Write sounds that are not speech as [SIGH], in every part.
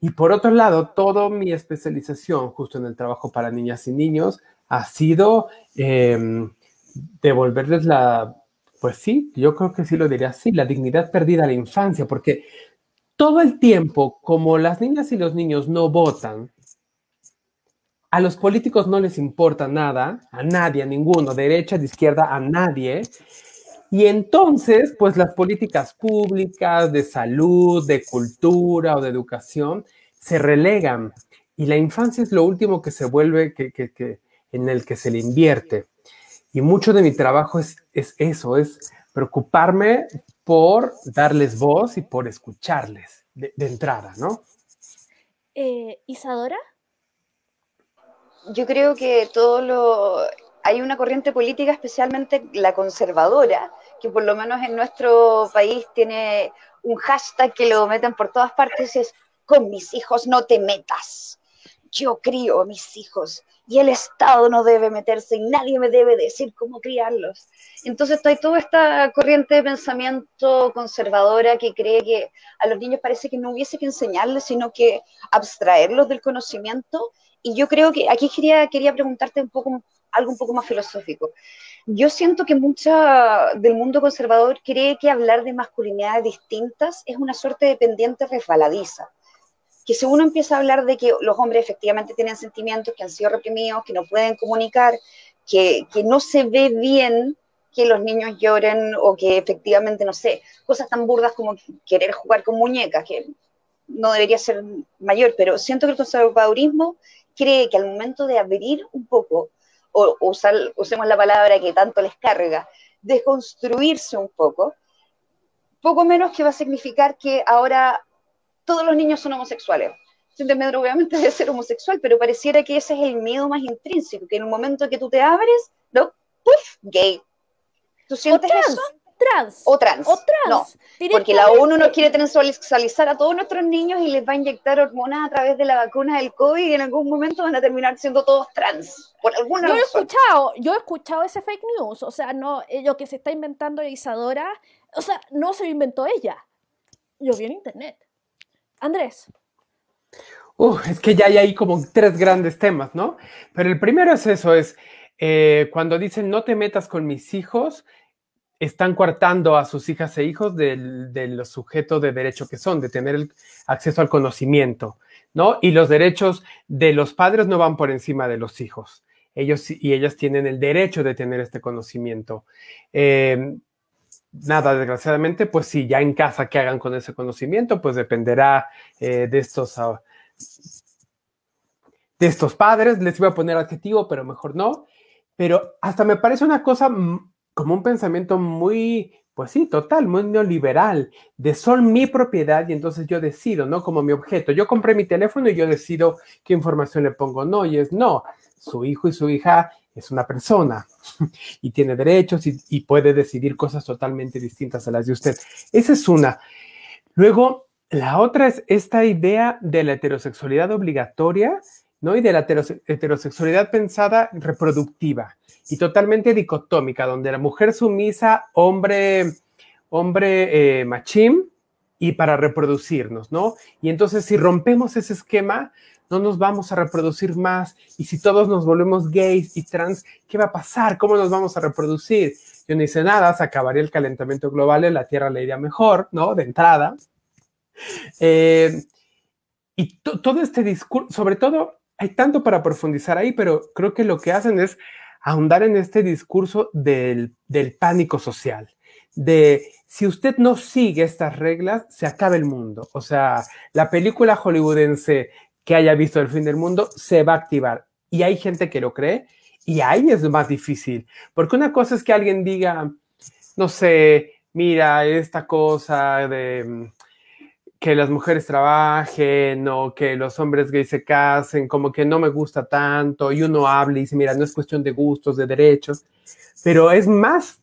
Y por otro lado, toda mi especialización justo en el trabajo para niñas y niños ha sido em, devolverles la, pues sí, yo creo que sí lo diría así, la dignidad perdida a la infancia, porque todo el tiempo, como las niñas y los niños no votan, a los políticos no les importa nada, a nadie, a ninguno, derecha, de izquierda, a nadie. Y entonces, pues las políticas públicas de salud, de cultura o de educación se relegan. Y la infancia es lo último que se vuelve, que, que, en el que se le invierte. Y mucho de mi trabajo es, es eso, es preocuparme por darles voz y por escucharles de, entrada, ¿no? Eh, Isadora. Yo creo que todo lo... Hay una corriente política, especialmente la conservadora, que por lo menos en nuestro país tiene un hashtag que lo meten por todas partes, es con mis hijos no te metas. Yo crío a mis hijos y el Estado no debe meterse y nadie me debe decir cómo criarlos. Entonces hay toda esta corriente de pensamiento conservadora que cree que a los niños parece que no hubiese que enseñarles, sino que abstraerlos del conocimiento. Y yo creo que aquí quería, quería preguntarte un poco, algo un poco más filosófico. Yo siento que mucha del mundo conservador cree que hablar de masculinidades distintas es una suerte de pendiente resbaladiza que si uno empieza a hablar de que los hombres efectivamente tienen sentimientos que han sido reprimidos, que no pueden comunicar, que, que no se ve bien que los niños lloren o que efectivamente, no sé, cosas tan burdas como querer jugar con muñecas, que no debería ser mayor, pero siento que el conservadurismo cree que al momento de abrir un poco, o usar, usemos la palabra que tanto les carga, de construirse un poco, poco menos que va a significar que ahora todos los niños son homosexuales. Simplemente, obviamente, debe ser homosexual, pero pareciera que ese es el miedo más intrínseco, que en el momento que tú te abres, ¿no? ¡Puf! Gay. ¿Tú sientes eso? Trans. O trans. O trans. No, porque la ONU no quiere transexualizar a todos nuestros niños y les va a inyectar hormonas a través de la vacuna del COVID y en algún momento van a terminar siendo todos trans. Por alguna yo He escuchado, yo he escuchado ese fake news. O sea, no, eh, lo que se está inventando Isadora, o sea, no se lo inventó ella. Yo vi en internet. Andrés. es que ya hay ahí como tres grandes temas, ¿no? Pero el primero es eso, es eh, cuando dicen no te metas con mis hijos, están coartando a sus hijas e hijos de los sujetos de derecho que son, de tener el acceso al conocimiento, ¿no? Y los derechos de los padres no van por encima de los hijos. Ellos y ellas tienen el derecho de tener este conocimiento. Eh, nada, desgraciadamente, pues sí, ya en casa que hagan con ese conocimiento, pues dependerá eh, de estos ah, de estos padres. Les iba a poner adjetivo, pero mejor no. Pero hasta me parece una cosa como un pensamiento muy, pues sí, total, muy neoliberal, de son mi propiedad y entonces yo decido, ¿no? Como mi objeto. Yo compré mi teléfono y yo decido qué información le pongo. No, y es no. Su hijo y su hija es una persona [LAUGHS] y tiene derechos y, puede decidir cosas totalmente distintas a las de usted. Esa es una. Luego, la otra es esta idea de la heterosexualidad obligatoria, ¿no? Y de la heterosexualidad pensada reproductiva y totalmente dicotómica, donde la mujer sumisa, hombre, hombre eh, machín, y para reproducirnos, ¿no? Y entonces si rompemos ese esquema, no nos vamos a reproducir más. Y si todos nos volvemos gays y trans, ¿qué va a pasar? ¿Cómo nos vamos a reproducir? Yo no hice nada, se acabaría el calentamiento global y la Tierra le iría mejor, ¿no? De entrada. Eh, y todo este discurso, sobre todo, hay tanto para profundizar ahí, pero creo que lo que hacen es ahondar en este discurso del, del pánico social, de si usted no sigue estas reglas, se acaba el mundo. O sea, la película hollywoodense que haya visto el fin del mundo se va a activar. Y hay gente que lo cree y ahí es más difícil. Porque una cosa es que alguien diga, no sé, mira, esta cosa de que las mujeres trabajen o que los hombres gays se casen, como que no me gusta tanto, y uno habla y dice, mira, no es cuestión de gustos, de derechos, pero es más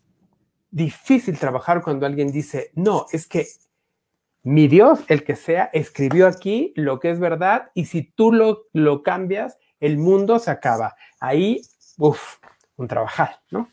difícil trabajar cuando alguien dice, no, es que mi Dios, el que sea, escribió aquí lo que es verdad y si tú lo, lo cambias, el mundo se acaba. Ahí, uff, un trabajar, ¿no?